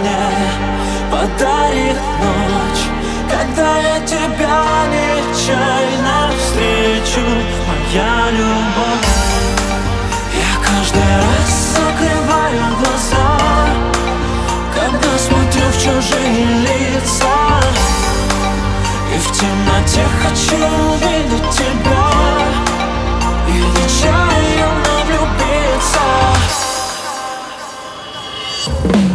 мне подарит ночь Когда я тебя нечаянно встречу, моя любовь. Я каждый раз закрываю глаза Когда смотрю в чужие лица. И в темноте хочу увидеть тебя И нечаянно влюбиться. Thank you